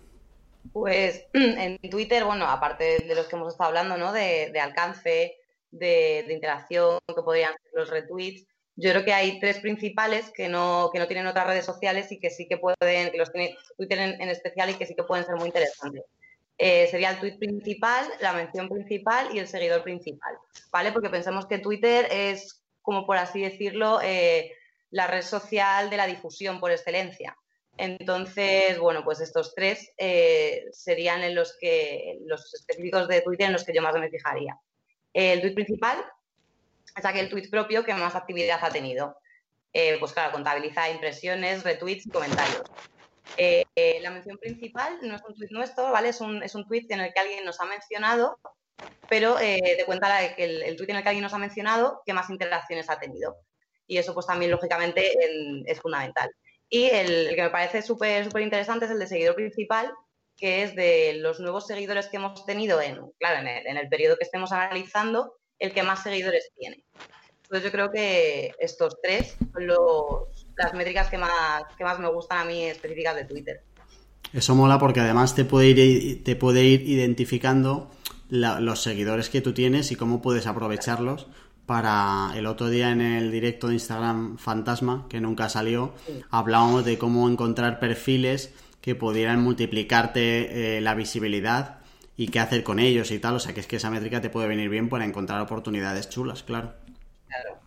Pues en Twitter, bueno, aparte de los que hemos estado hablando, ¿no? De, alcance, de, interacción, que podrían ser los retweets, yo creo que hay tres principales que no, que no tienen otras redes sociales y que sí que pueden, que los tiene Twitter en especial y que sí que pueden ser muy interesantes. Eh, sería el tweet principal, la mención principal y el seguidor principal, ¿vale? Porque pensamos que Twitter es, como por así decirlo, eh, la red social de la difusión por excelencia. Entonces, bueno, pues estos tres eh, serían en los que los específicos de Twitter en los que yo más me fijaría. El tweet principal es aquel tweet propio que más actividad ha tenido. pues claro, contabiliza impresiones, retweets y comentarios. Eh, eh, la mención principal no es un tweet nuestro, ¿vale? Es un, es un tweet en el que alguien nos ha mencionado, pero eh, te cuenta el, el tweet en el que alguien nos ha mencionado qué más interacciones ha tenido. Y eso pues también lógicamente es fundamental. Y el, que me parece súper interesante es el de seguidor principal, que es de los nuevos seguidores que hemos tenido en, claro, en el, en el periodo que estemos analizando, el que más seguidores tiene. Entonces yo creo que estos tres son los, las métricas que más, que más me gustan a mí específicas de Twitter. Eso mola porque además te puede ir, te puede ir identificando la, los seguidores que tú tienes y cómo puedes aprovecharlos para el otro día en el directo de Instagram Fantasma, que nunca salió, hablábamos de cómo encontrar perfiles que pudieran multiplicarte eh, la visibilidad y qué hacer con ellos y tal. O sea, que es que esa métrica te puede venir bien para encontrar oportunidades chulas, claro. Claro.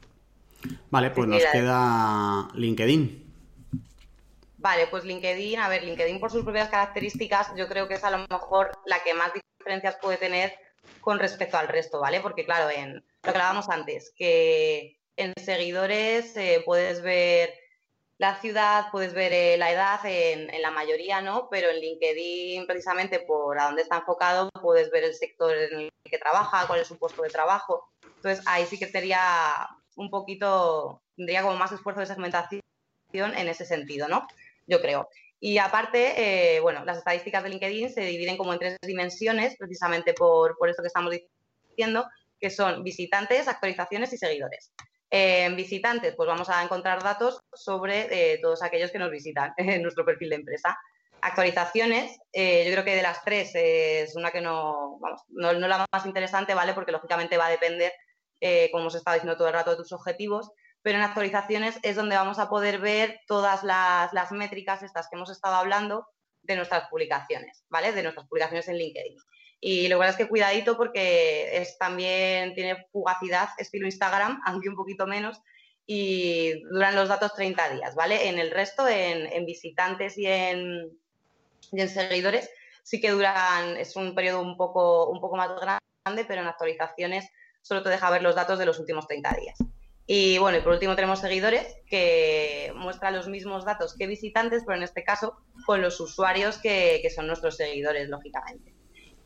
Vale, pues nos queda LinkedIn. Vale, pues LinkedIn, a ver, LinkedIn por sus propias características, yo creo que es a lo mejor la que más diferencias puede tener con respecto al resto, ¿vale? Porque claro, en lo que hablábamos antes, que en seguidores eh, puedes ver la ciudad, puedes ver eh, la edad en, la mayoría, ¿no? Pero en LinkedIn, precisamente por a dónde está enfocado, puedes ver el sector en el que trabaja, cuál es su puesto de trabajo. Entonces, ahí sí que sería un poquito, tendría como más esfuerzo de segmentación en ese sentido, ¿no? Yo creo. Y aparte, eh, bueno, las estadísticas de LinkedIn se dividen como en tres dimensiones, precisamente por, por esto que estamos diciendo, que son visitantes, actualizaciones y seguidores. Eh, en visitantes, pues vamos a encontrar datos sobre eh, todos aquellos que nos visitan en nuestro perfil de empresa. Actualizaciones, eh, yo creo que de las tres es una que no, vamos, no, la más interesante, ¿vale? Porque lógicamente va a depender, eh, como os estaba diciendo todo el rato, de tus objetivos, pero en actualizaciones es donde vamos a poder ver todas las, las, métricas estas que hemos estado hablando de nuestras publicaciones, ¿vale? De nuestras publicaciones en LinkedIn. Y lo cual es que cuidadito porque es también tiene fugacidad estilo Instagram, aunque un poquito menos, y duran los datos 30 días, ¿vale? En el resto, en, visitantes y en, y en seguidores, sí que duran, es un periodo un poco, un poco más grande, pero en actualizaciones solo te deja ver los datos de los últimos 30 días. Y bueno, y por último tenemos seguidores que muestran los mismos datos que visitantes, pero en este caso con los usuarios que, que son nuestros seguidores, lógicamente.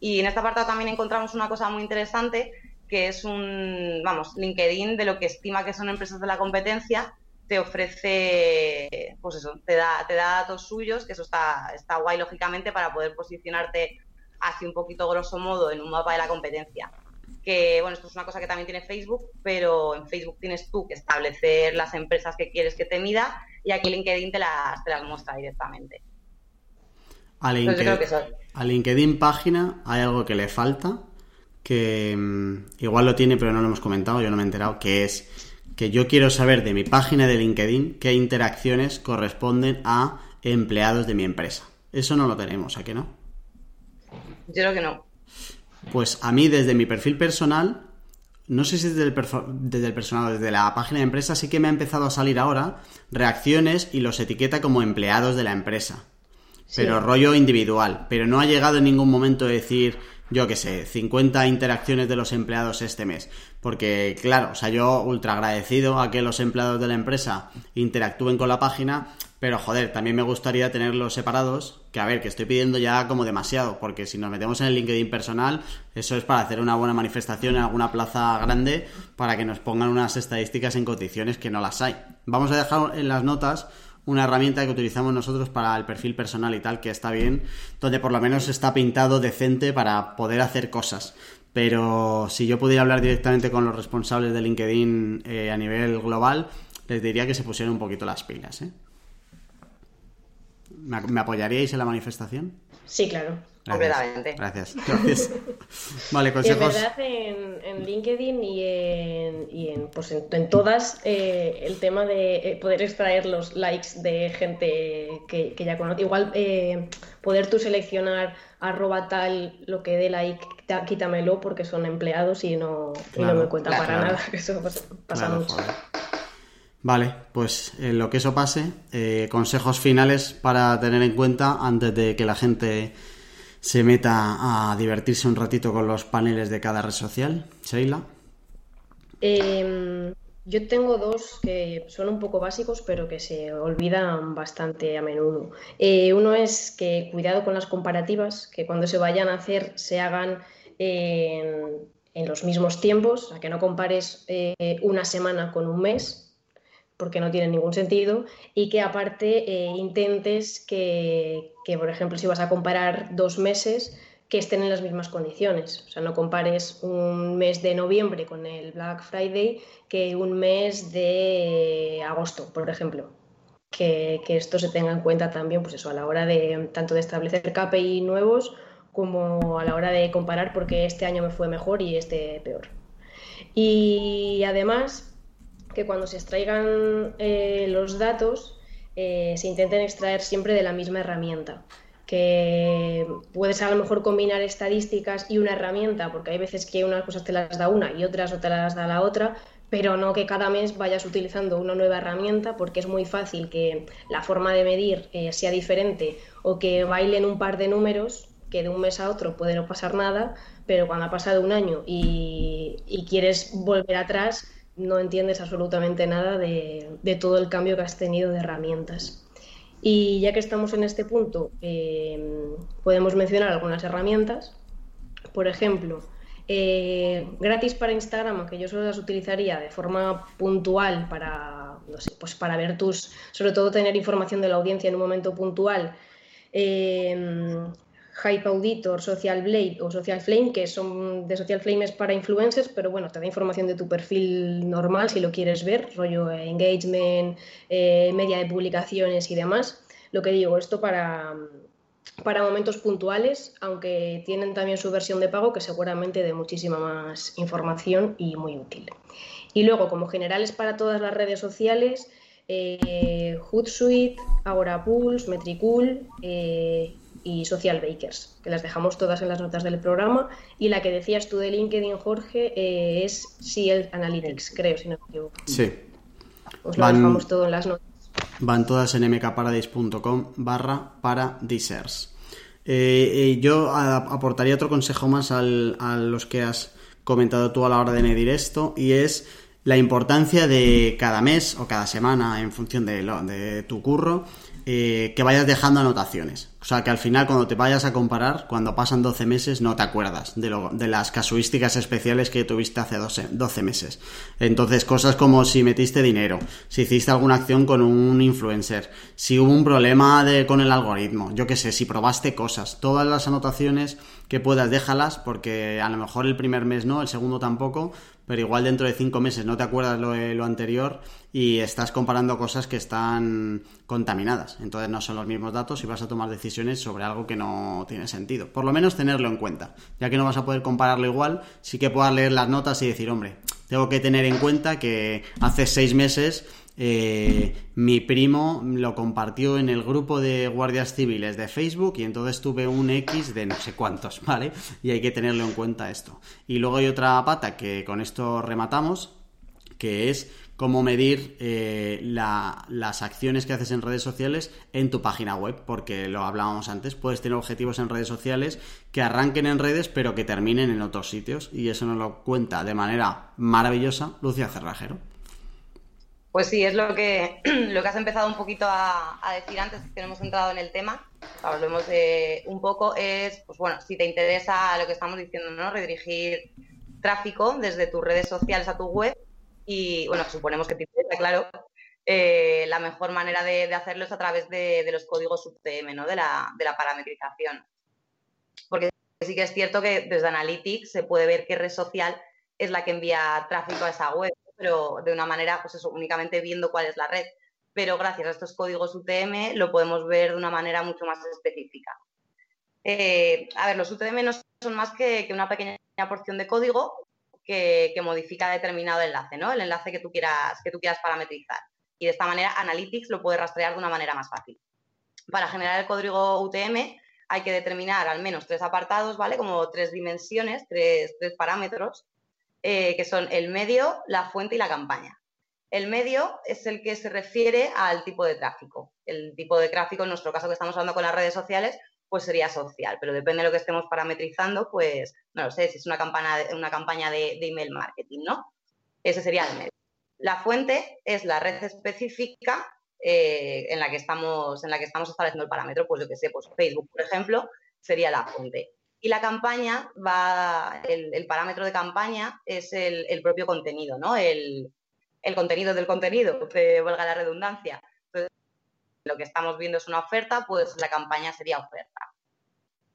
Y en esta parte también encontramos una cosa muy interesante, que es un, vamos, LinkedIn de lo que estima que son empresas de la competencia, te ofrece, pues eso, te da, te da datos suyos, que eso está, está guay, lógicamente, para poder posicionarte así un poquito grosso modo en un mapa de la competencia que, bueno, esto es una cosa que también tiene Facebook, pero en Facebook tienes tú que establecer las empresas que quieres que te mida y aquí LinkedIn te las, te las muestra directamente. A LinkedIn, que a LinkedIn página hay algo que le falta, que um, igual lo tiene pero no lo hemos comentado, yo no me he enterado, que es que yo quiero saber de mi página de LinkedIn qué interacciones corresponden a empleados de mi empresa. Eso no lo tenemos, ¿a qué no? Yo creo que no. Pues a mí desde mi perfil personal, no sé si desde el, desde el personal desde la página de empresa, sí que me ha empezado a salir ahora reacciones y los etiqueta como empleados de la empresa. Pero rollo individual. Pero no ha llegado en ningún momento a decir, yo qué sé, 50 interacciones de los empleados este mes. Porque, claro, o sea, yo ultra agradecido a que los empleados de la empresa interactúen con la página, pero joder, también me gustaría tenerlos separados, que a ver, que estoy pidiendo ya como demasiado, porque si nos metemos en el LinkedIn personal, eso es para hacer una buena manifestación en alguna plaza grande, para que nos pongan unas estadísticas en condiciones que no las hay. Vamos a dejar en las notas una herramienta que utilizamos nosotros para el perfil personal y tal, que está bien, donde por lo menos está pintado decente para poder hacer cosas. Pero si yo pudiera hablar directamente con los responsables de LinkedIn eh, a nivel global, les diría que se pusieran un poquito las pilas. ¿eh? ¿Me, ¿Me apoyaríais en la manifestación? Sí, claro. Completamente. Gracias. Gracias. vale, consejos. Y es verdad, en, en LinkedIn y en, y en, pues en, en todas, eh, el tema de eh, poder extraer los likes de gente que, que ya conoce. Igual eh, poder tú seleccionar arroba tal lo que dé like, quítamelo porque son empleados y no, claro, y no me cuenta claro, para claro. nada. Eso pasa, pasa mucho. Joder. Vale, pues en lo que eso pase, eh, consejos finales para tener en cuenta antes de que la gente se meta a divertirse un ratito con los paneles de cada red social. Sheila. Eh, Yo tengo dos que son un poco básicos, pero que se olvidan bastante a menudo. Eh, uno es que cuidado con las comparativas, que cuando se vayan a hacer se hagan en, los mismos tiempos, o que no compares eh, una semana con un mes, porque no tiene ningún sentido, y que aparte eh, intentes que, por ejemplo, si vas a comparar dos meses, que estén en las mismas condiciones. O sea, no compares un mes de noviembre con el Black Friday que un mes de agosto, por ejemplo. Que, esto se tenga en cuenta también, pues eso, a la hora de tanto de establecer KPI nuevos como a la hora de comparar porque este año me fue mejor y este peor. Y además, que cuando se extraigan eh, los datos eh, se intenten extraer siempre de la misma herramienta que puedes a lo mejor combinar estadísticas y una herramienta, porque hay veces que unas cosas te las da una y otras no te las da la otra, pero no que cada mes vayas utilizando una nueva herramienta, porque es muy fácil que la forma de medir eh, sea diferente o que bailen un par de números que de un mes a otro puede no pasar nada, pero cuando ha pasado un año y, y quieres volver atrás, no entiendes absolutamente nada de, todo el cambio que has tenido de herramientas. Y ya que estamos en este punto, eh, podemos mencionar algunas herramientas. Por ejemplo, eh, gratis para Instagram, aunque yo solo las utilizaría de forma puntual para, no sé, pues para ver tus, sobre todo tener información de la audiencia en un momento puntual. Eh, Hype Auditor, Social Blade o Social Flame, que son de Social Flame es para influencers, pero bueno, te da información de tu perfil normal si lo quieres ver, rollo engagement, eh, media de publicaciones y demás. Lo que digo, esto para, para momentos puntuales, aunque tienen también su versión de pago que seguramente de muchísima más información y muy útil. Y luego, como generales para todas las redes sociales, eh, Hootsuite, Agora Pulse, Metricool, eh, y Social Bakers, que las dejamos todas en las notas del programa. Y la que decías tú de LinkedIn, Jorge, eh, es CL Analytics, creo, si no me equivoco. Sí. Os lo dejamos todo en las notas. Van todas en mkparadise.com barra paradisers. Eh, eh, yo aportaría otro consejo más a los que has comentado tú a la hora de medir esto y es la importancia de cada mes o cada semana en función de, lo, de tu curro eh, que vayas dejando anotaciones. O sea, que al final cuando te vayas a comparar, cuando pasan 12 meses, no te acuerdas de, lo, de las casuísticas especiales que tuviste hace 12, 12, meses. Entonces, cosas como si metiste dinero, si hiciste alguna acción con un influencer, si hubo un problema de, con el algoritmo, yo qué sé, si probaste cosas, todas las anotaciones que puedas, déjalas, porque a lo mejor el primer mes no, el segundo tampoco, pero igual dentro de cinco meses no te acuerdas lo, lo anterior y estás comparando cosas que están contaminadas. Entonces no son los mismos datos y vas a tomar decisiones sobre algo que no tiene sentido. Por lo menos tenerlo en cuenta. Ya que no vas a poder compararlo igual, sí que puedas leer las notas y decir, hombre, tengo que tener en cuenta que hace seis meses eh, mi primo lo compartió en el grupo de guardias civiles de Facebook y entonces tuve un X de no sé cuántos, ¿vale? Y hay que tenerlo en cuenta esto. Y luego hay otra pata que con esto rematamos, que es cómo medir eh, las acciones que haces en redes sociales en tu página web, porque lo hablábamos antes, puedes tener objetivos en redes sociales que arranquen en redes pero que terminen en otros sitios y eso nos lo cuenta de manera maravillosa Lucia Cerrajero. Pues sí, es lo que, lo que has empezado un poquito a, decir antes, que no hemos entrado en el tema, hablemos de un poco, es, pues bueno, si te interesa lo que estamos diciendo, ¿no? Redirigir tráfico desde tus redes sociales a tu web y, bueno, suponemos que interesa, claro, eh, la mejor manera de, hacerlo es a través de, los códigos UTM, ¿no? De la, de la parametrización. Porque sí que es cierto que desde Analytics se puede ver qué red social es la que envía tráfico a esa web pero de una manera, pues eso, únicamente viendo cuál es la red. Pero gracias a estos códigos UTM lo podemos ver de una manera mucho más específica. Eh, a ver, los UTM no son más que, una pequeña porción de código que, modifica determinado enlace, ¿no? El enlace que tú, quieras, que tú quieras parametrizar. Y de esta manera Analytics lo puede rastrear de una manera más fácil. Para generar el código UTM hay que determinar al menos tres apartados, ¿vale? Como tres dimensiones, tres, tres parámetros eh, que son el medio, la fuente y la campaña. El medio es el que se refiere al tipo de tráfico. El tipo de tráfico, en nuestro caso que estamos hablando con las redes sociales, pues sería social, pero depende de lo que estemos parametrizando, pues no lo sé, si es una campaña, una campaña de, email marketing, ¿no? Ese sería el medio. La fuente es la red específica eh, en, la que estamos, en la que estamos estableciendo el parámetro. Pues yo que sé, pues Facebook, por ejemplo, sería la fuente. Y la campaña va, el, parámetro de campaña es el, propio contenido, ¿no? El, contenido del contenido, que valga la redundancia. Lo que estamos viendo es una oferta, pues la campaña sería oferta.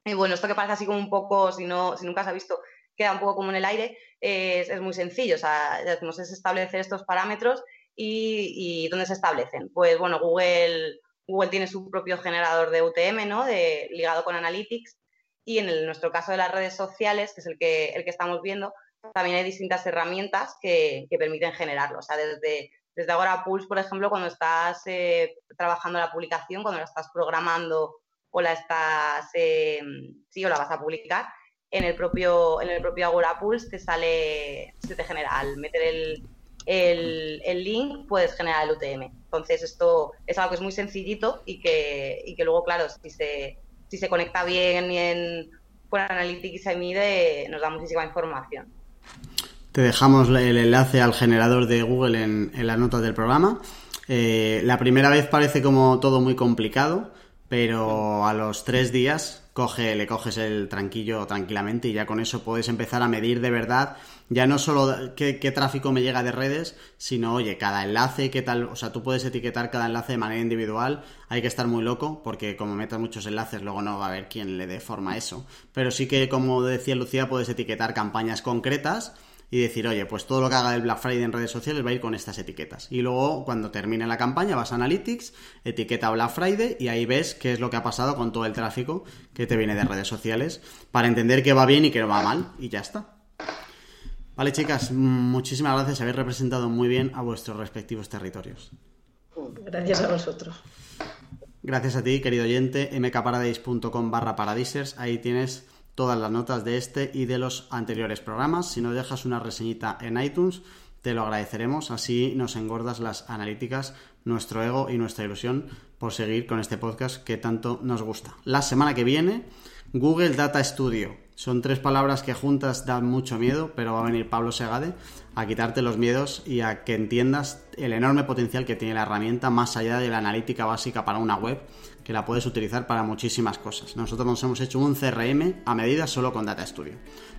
Y bueno, esto que parece así como un poco, si, no, si nunca se ha visto, queda un poco como en el aire, es, muy sencillo. O sea, decimos, es establecer estos parámetros y, ¿dónde se establecen? Pues bueno, Google, Google tiene su propio generador de UTM, ¿no? Ligado con Analytics. Y en nuestro caso de las redes sociales, que es el que, el que estamos viendo, también hay distintas herramientas que, permiten generarlo. O sea, desde, desde ahora Pulse, por ejemplo, cuando estás eh, trabajando la publicación, cuando la estás programando o la estás, eh, sí, o la vas a publicar, en el propio, en el propio Agora Pulse te sale, se te genera, al meter el, el, link, puedes generar el UTM. Entonces, esto es algo que es muy sencillito y que, y que luego, claro, si se, si se conecta bien en, con Analytics y se mide, nos da muchísima información. Te dejamos el enlace al generador de Google en, en las notas del programa. Eh, la primera vez parece como todo muy complicado, pero a los tres días coge, le coges el tranquillo tranquilamente y ya con eso puedes empezar a medir de verdad ya no solo qué, tráfico me llega de redes, sino, oye, cada enlace, qué tal, o sea, tú puedes etiquetar cada enlace de manera individual, hay que estar muy loco, porque como metas muchos enlaces, luego no va a haber quien le dé forma a eso. Pero sí que, como decía Lucía, puedes etiquetar campañas concretas y decir, oye, pues todo lo que haga del Black Friday en redes sociales va a ir con estas etiquetas. Y luego, cuando termine la campaña, vas a Analytics, etiqueta Black Friday y ahí ves qué es lo que ha pasado con todo el tráfico que te viene de redes sociales para entender qué va bien y qué no va mal. Y ya está. Vale, chicas, muchísimas gracias. Habéis representado muy bien a vuestros respectivos territorios. Gracias a vosotros. Gracias a ti, querido oyente. mkparadise.com barra paradisers. Ahí tienes todas las notas de este y de los anteriores programas. Si no dejas una reseñita en iTunes, te lo agradeceremos. Así nos engordas las analíticas, nuestro ego y nuestra ilusión por seguir con este podcast que tanto nos gusta. La semana que viene, Google Data Studio son tres palabras que juntas dan mucho miedo, pero va a venir Pablo Segade a quitarte los miedos y a que entiendas el enorme potencial que tiene la herramienta más allá de la analítica básica para una web, que la puedes utilizar para muchísimas cosas. Nosotros nos hemos hecho un CRM a medida solo con Data Studio.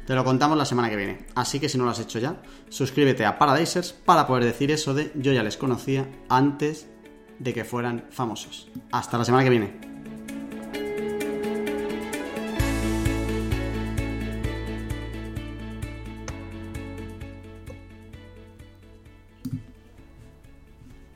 Te lo contamos la semana que viene. Así que si no lo has hecho ya, suscríbete a Paradisers para poder decir eso de yo ya les conocía antes de que fueran famosos. Hasta la semana que viene.